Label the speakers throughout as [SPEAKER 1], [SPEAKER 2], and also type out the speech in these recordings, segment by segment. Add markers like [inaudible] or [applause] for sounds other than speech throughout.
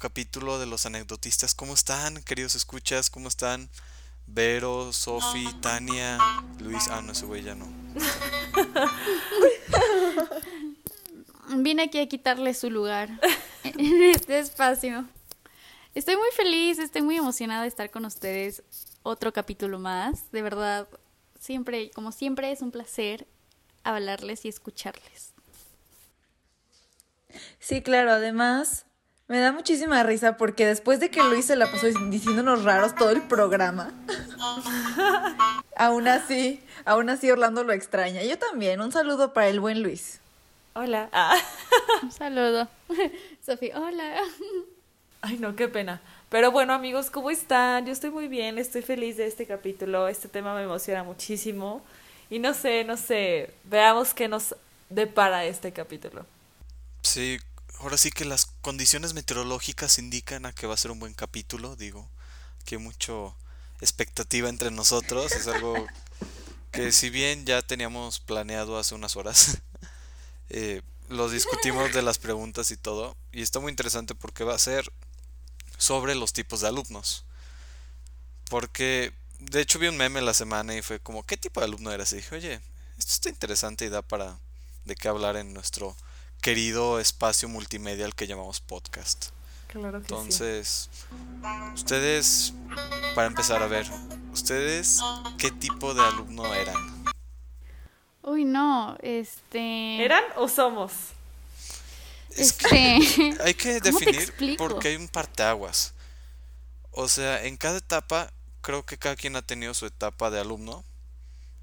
[SPEAKER 1] capítulo de los anecdotistas. ¿Cómo están, queridos escuchas? ¿Cómo están? Vero, Sofi, Tania, Luis. Ah, no, ese güey ya no. [laughs]
[SPEAKER 2] Vine aquí a quitarle su lugar [laughs] en este espacio. Estoy muy feliz, estoy muy emocionada de estar con ustedes. Otro capítulo más. De verdad, siempre, como siempre, es un placer hablarles y escucharles.
[SPEAKER 3] Sí, claro, además me da muchísima risa porque después de que Luis se la pasó diciéndonos raros todo el programa, [laughs] aún así, aún así Orlando lo extraña. Yo también, un saludo para el buen Luis.
[SPEAKER 4] Hola. [laughs]
[SPEAKER 2] Un saludo. [laughs] Sofía, hola.
[SPEAKER 4] Ay, no, qué pena. Pero bueno, amigos, ¿cómo están? Yo estoy muy bien, estoy feliz de este capítulo. Este tema me emociona muchísimo. Y no sé, no sé, veamos qué nos depara este capítulo.
[SPEAKER 1] Sí, ahora sí que las condiciones meteorológicas indican a que va a ser un buen capítulo, digo, que hay mucho expectativa entre nosotros, es algo [laughs] que si bien ya teníamos planeado hace unas horas, [laughs] eh, lo discutimos de las preguntas y todo, y está muy interesante porque va a ser sobre los tipos de alumnos. Porque, de hecho, vi un meme la semana y fue como, ¿qué tipo de alumno eras? Y dije, oye, esto está interesante y da para de qué hablar en nuestro querido espacio multimedia al que llamamos podcast.
[SPEAKER 4] Claro que
[SPEAKER 1] Entonces, ustedes, para empezar a ver, ¿ustedes qué tipo de alumno eran?
[SPEAKER 2] Uy, no, este...
[SPEAKER 4] ¿Eran o somos?
[SPEAKER 1] Es
[SPEAKER 2] Este,
[SPEAKER 1] que [laughs] hay que
[SPEAKER 2] ¿cómo te
[SPEAKER 1] definir porque hay un parteaguas. O sea, en cada etapa, creo que cada quien ha tenido su etapa de alumno.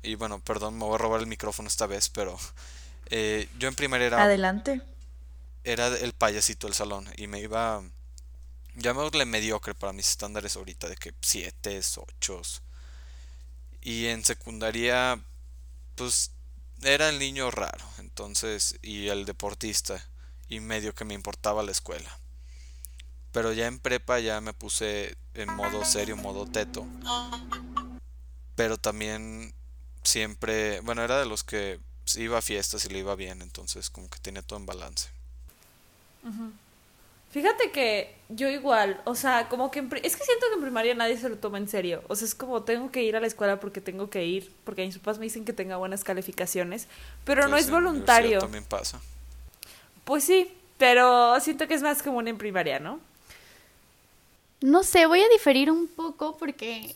[SPEAKER 1] Y bueno, perdón, me voy a robar el micrófono esta vez, pero eh, yo en primaria era,
[SPEAKER 3] Adelante.
[SPEAKER 1] era el payasito del salón y me iba, llamémosle mediocre para mis estándares ahorita, de que siete, ocho. Y en secundaria, pues era el niño raro, entonces, y el deportista, y medio que me importaba la escuela. Pero ya en prepa ya me puse en modo serio, modo teto. Pero también siempre, bueno, era de los que iba a fiestas y le iba bien, entonces como que tenía todo en balance.
[SPEAKER 4] Fíjate que yo igual, o sea, como que en es que siento que en primaria nadie se lo toma en serio. O sea, es como tengo que ir a la escuela porque tengo que ir, porque mis papás me dicen que tenga buenas calificaciones, pero no
[SPEAKER 1] Entonces,
[SPEAKER 4] es voluntario.
[SPEAKER 1] También pasa.
[SPEAKER 4] Pues sí, pero siento que es más común en primaria, ¿no?
[SPEAKER 2] No sé, voy a diferir un poco porque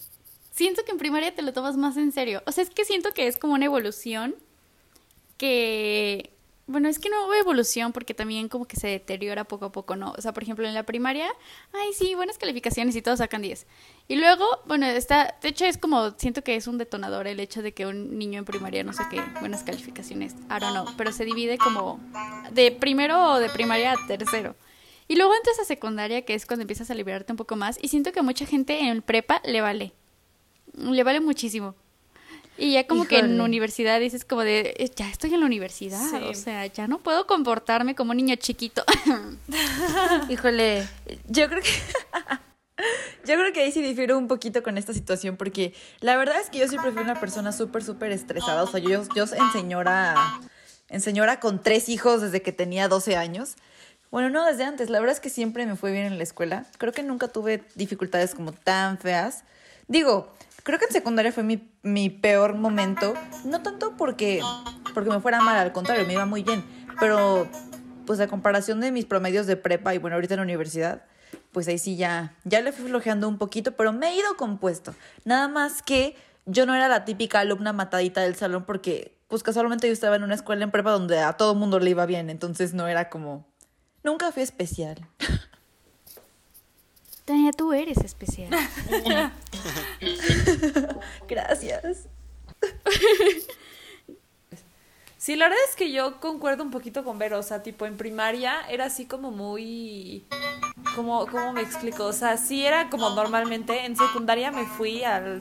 [SPEAKER 2] siento que en primaria te lo tomas más en serio. O sea, es que siento que es como una evolución que, bueno, es que no hubo evolución porque también como que se deteriora poco a poco, ¿no? O sea, por ejemplo, en la primaria, ay, sí, buenas calificaciones y todos sacan 10. Y luego, bueno, está, de hecho es como, siento que es un detonador el hecho de que un niño en primaria no saque buenas calificaciones. Don't know, pero se divide como de primero o de primaria a tercero. Y luego entras a secundaria, que es cuando empiezas a liberarte un poco más. Y siento que mucha gente en prepa le vale. Le vale muchísimo. Y ya como que en
[SPEAKER 3] Híjole.
[SPEAKER 2] universidad dices como de, "Eh, ya estoy en la universidad.
[SPEAKER 4] Sí.
[SPEAKER 2] O sea, ya no puedo comportarme como un niño chiquito. [laughs]
[SPEAKER 3] Híjole, yo creo que [laughs] yo creo que ahí sí difiero un poquito con esta situación porque la verdad es que yo siempre fui una persona súper súper estresada, o sea, yo yo en señora en señora con tres hijos desde que tenía 12 años. Bueno, no desde antes, la verdad es que siempre me fue bien en la escuela. Creo que nunca tuve dificultades como tan feas. Digo, creo que en secundaria fue mi, mi peor momento, no tanto porque porque me fuera mal, al contrario, me iba muy bien, pero pues a comparación de mis promedios de prepa y bueno, ahorita en la universidad, pues ahí sí ya, ya le fui flojeando un poquito, pero me he ido compuesto. Nada más que yo no era la típica alumna matadita del salón porque pues casualmente yo estaba en una escuela en prepa donde a todo mundo le iba bien, entonces no era como... Nunca fui especial. [laughs]
[SPEAKER 2] Tania, tú eres especial. [laughs]
[SPEAKER 3] Gracias.
[SPEAKER 4] Sí, la verdad es que yo concuerdo un poquito con Vero, o sea, tipo en primaria era así como muy... Como, ¿Cómo me explico? O sea, sí era como normalmente, en secundaria me fui a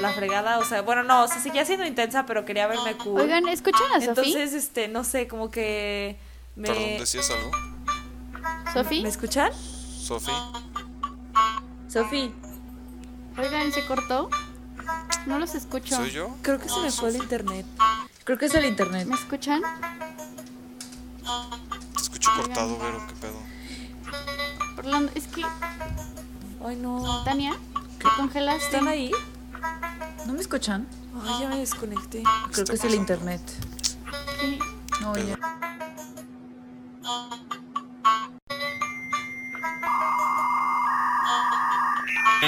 [SPEAKER 4] la fregada, o sea, bueno, no, o sea, seguía siendo intensa, pero quería verme cool.
[SPEAKER 2] Oigan, ¿escuchan a Sofi?
[SPEAKER 4] Entonces, este, no sé, como que me...
[SPEAKER 1] Perdón, ¿decías algo?
[SPEAKER 2] ¿Sofi?
[SPEAKER 4] ¿Me escuchan?
[SPEAKER 1] Sofi.
[SPEAKER 3] Sofi.
[SPEAKER 2] Oigan, ¿se cortó? No los escucho.
[SPEAKER 1] ¿Soy yo?
[SPEAKER 4] Creo que se me fue el internet.
[SPEAKER 3] Creo que es el internet.
[SPEAKER 2] ¿Me escuchan?
[SPEAKER 1] Escucho cortado, Vero, qué pedo.
[SPEAKER 2] Es que.
[SPEAKER 4] Ay, no.
[SPEAKER 2] Tania, qué congelaste?
[SPEAKER 4] ¿Están ahí?
[SPEAKER 3] ¿No me escuchan?
[SPEAKER 4] Ay, ya me desconecté.
[SPEAKER 3] Creo que es el internet.
[SPEAKER 2] ¿Qué?
[SPEAKER 3] No, ya. you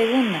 [SPEAKER 3] segunda.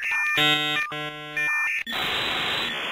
[SPEAKER 3] Thank you.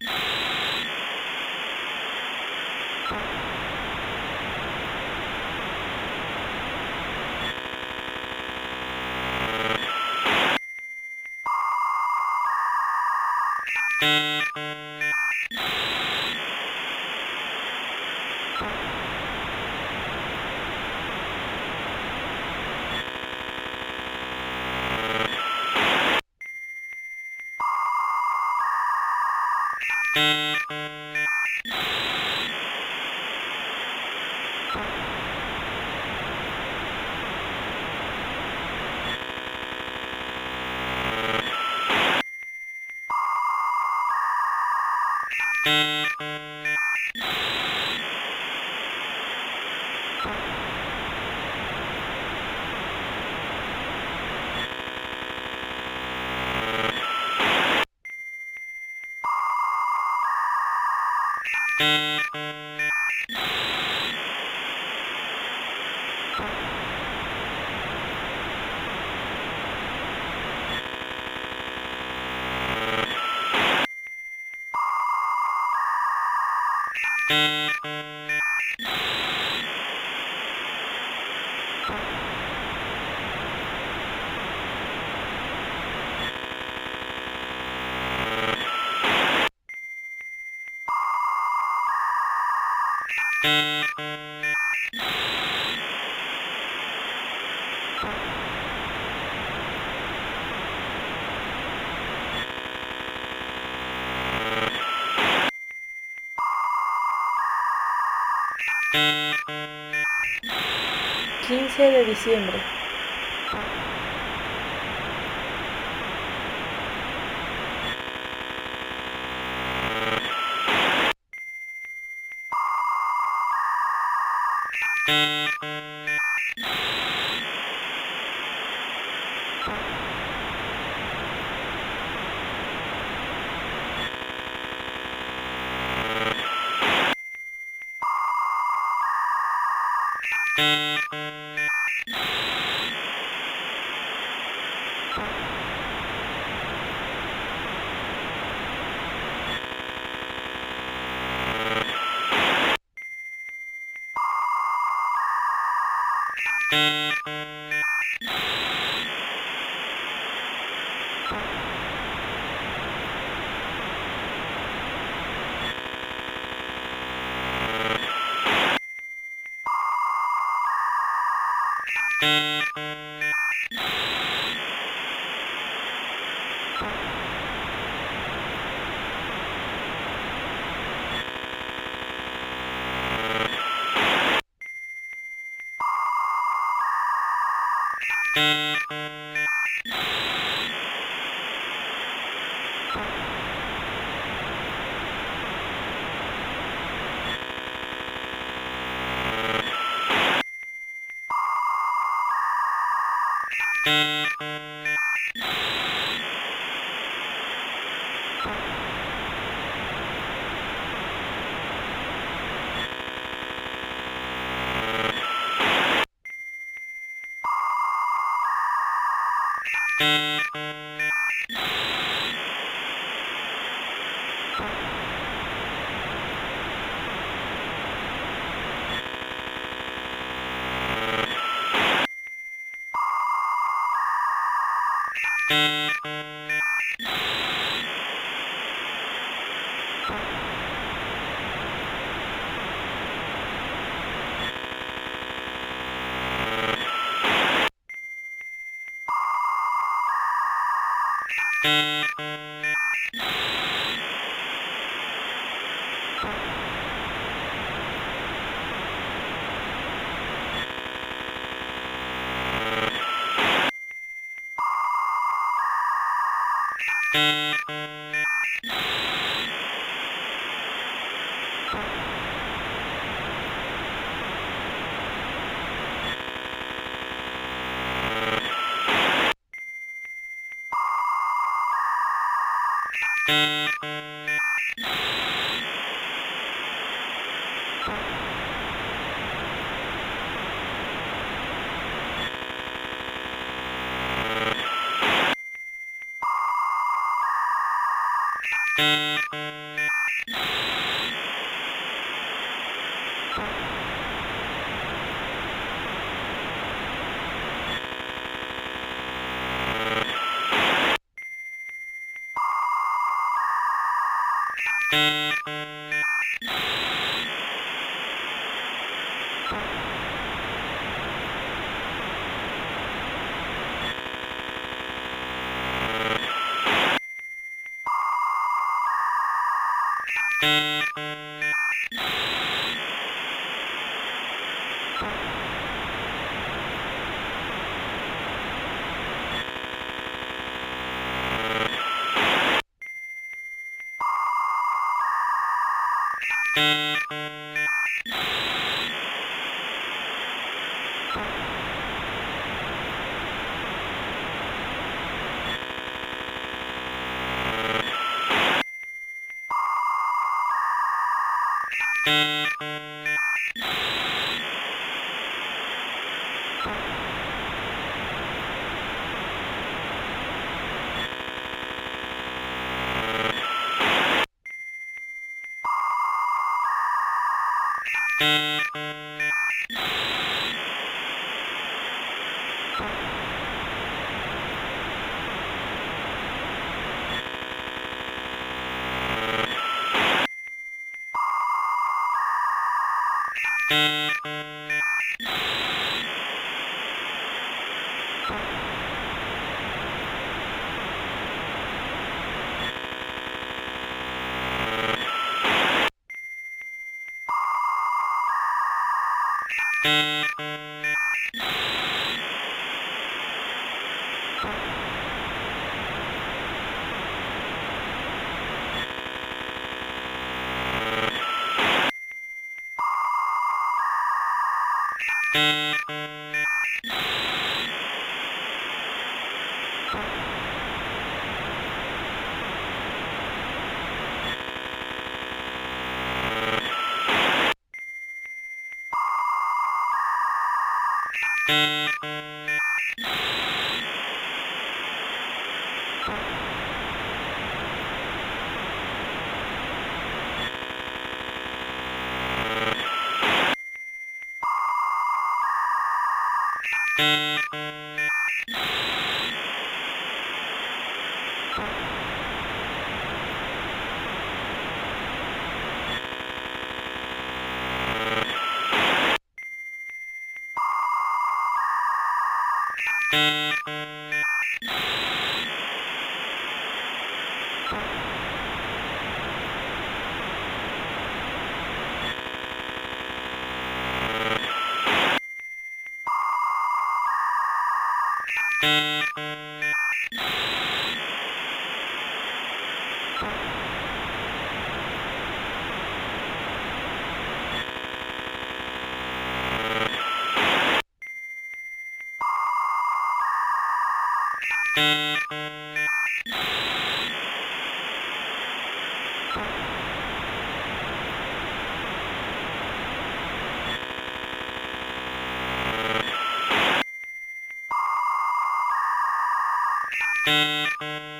[SPEAKER 5] you 15 de diciembre. Música you. Thank you. Thank you.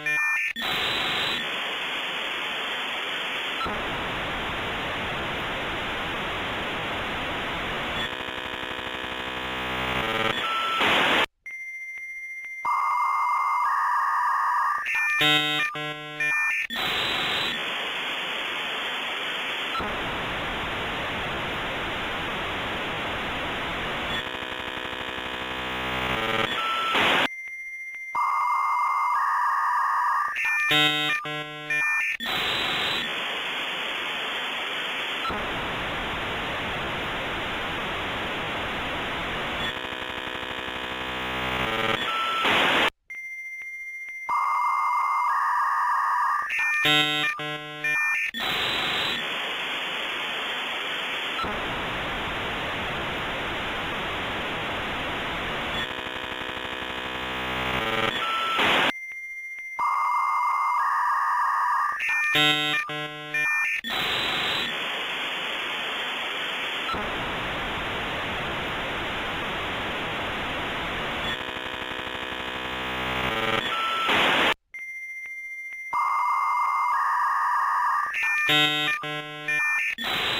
[SPEAKER 5] Yeah.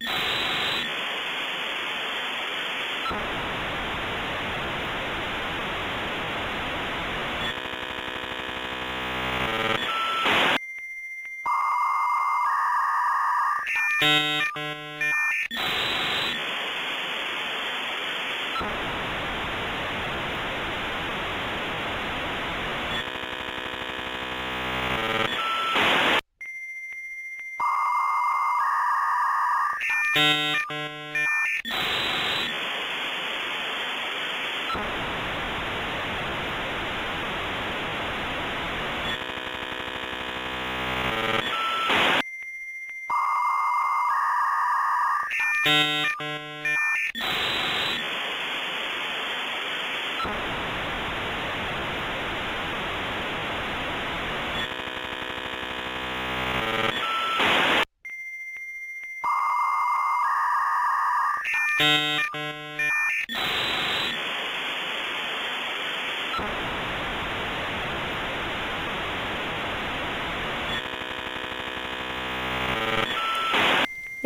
[SPEAKER 2] you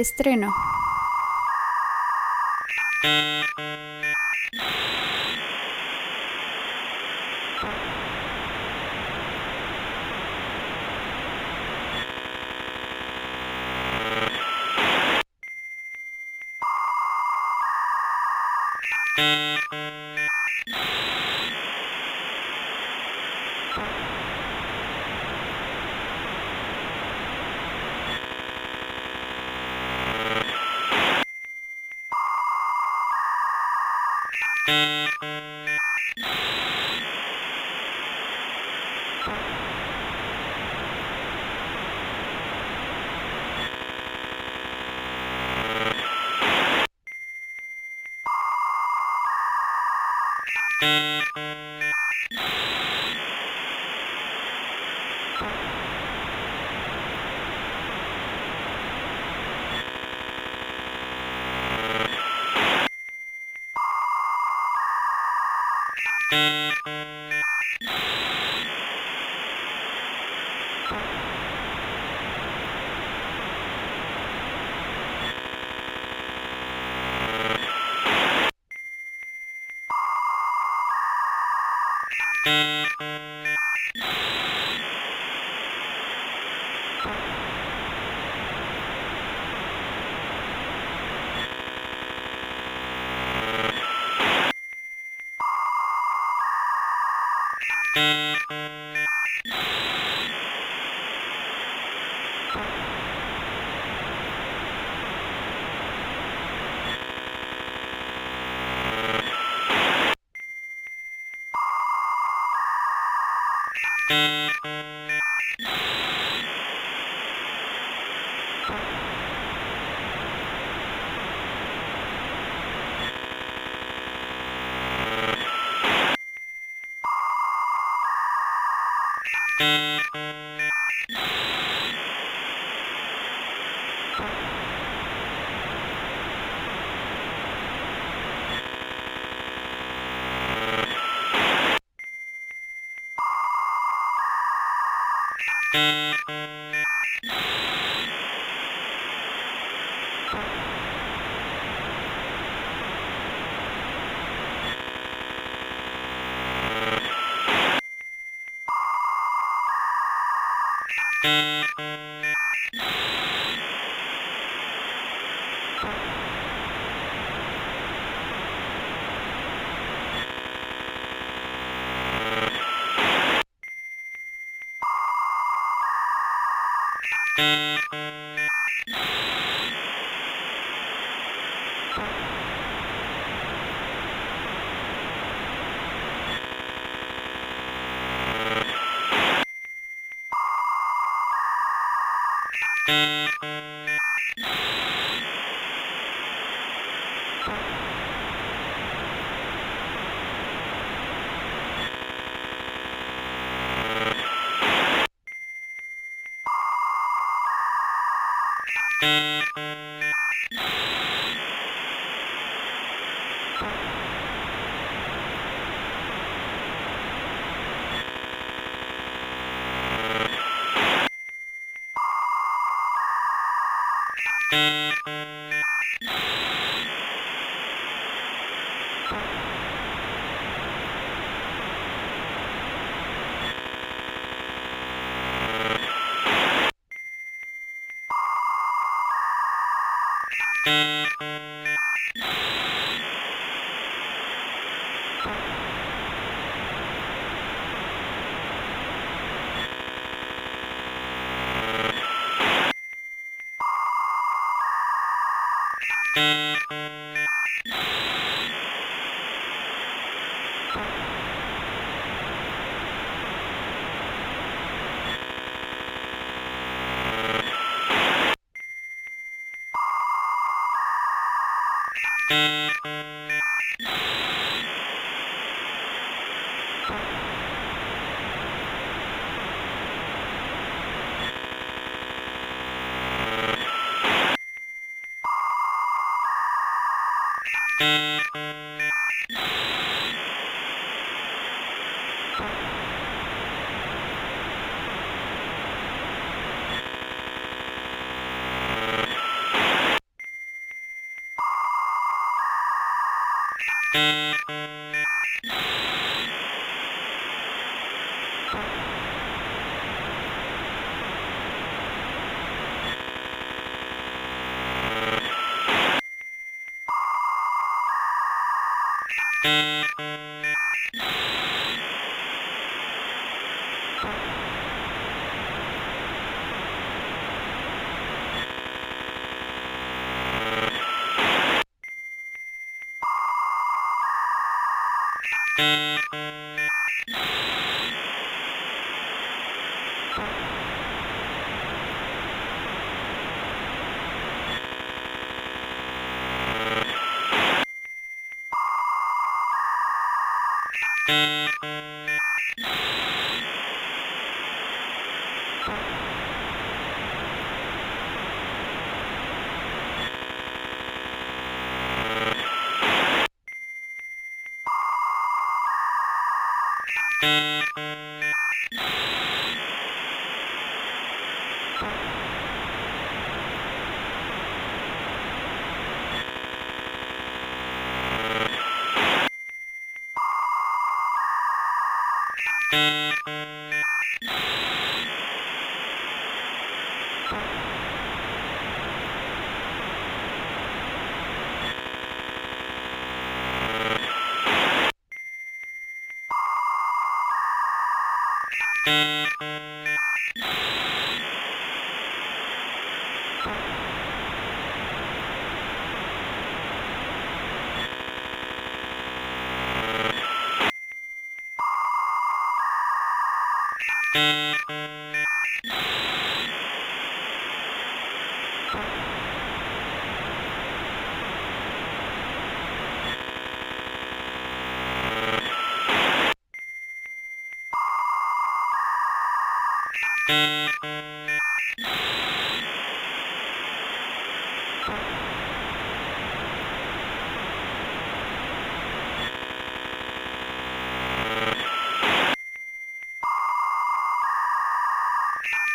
[SPEAKER 2] Estreno. Música Thank you. Thank you.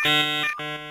[SPEAKER 2] Thank you.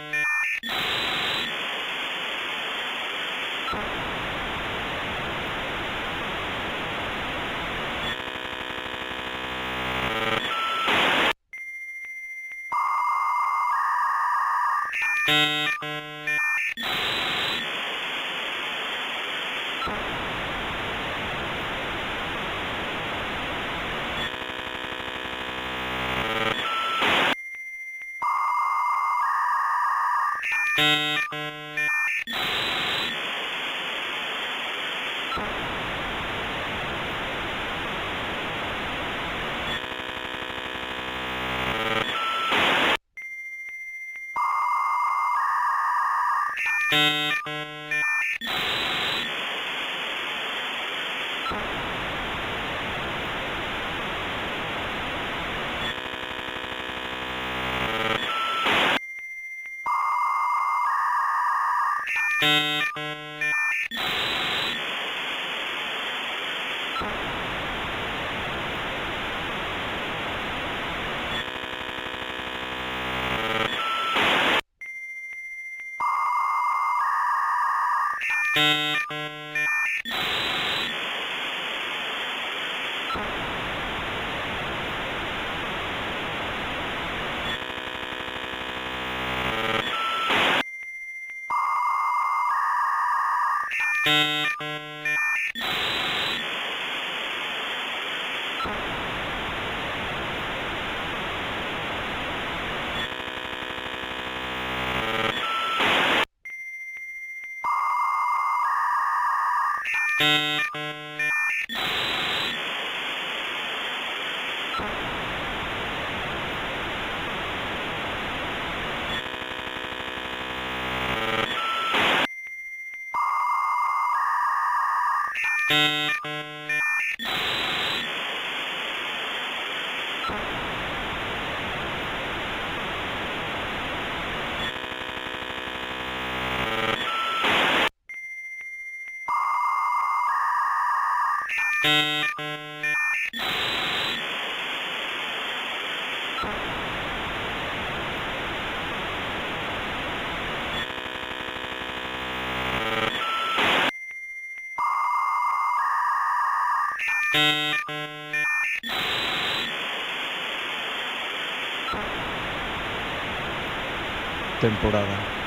[SPEAKER 6] Temporada.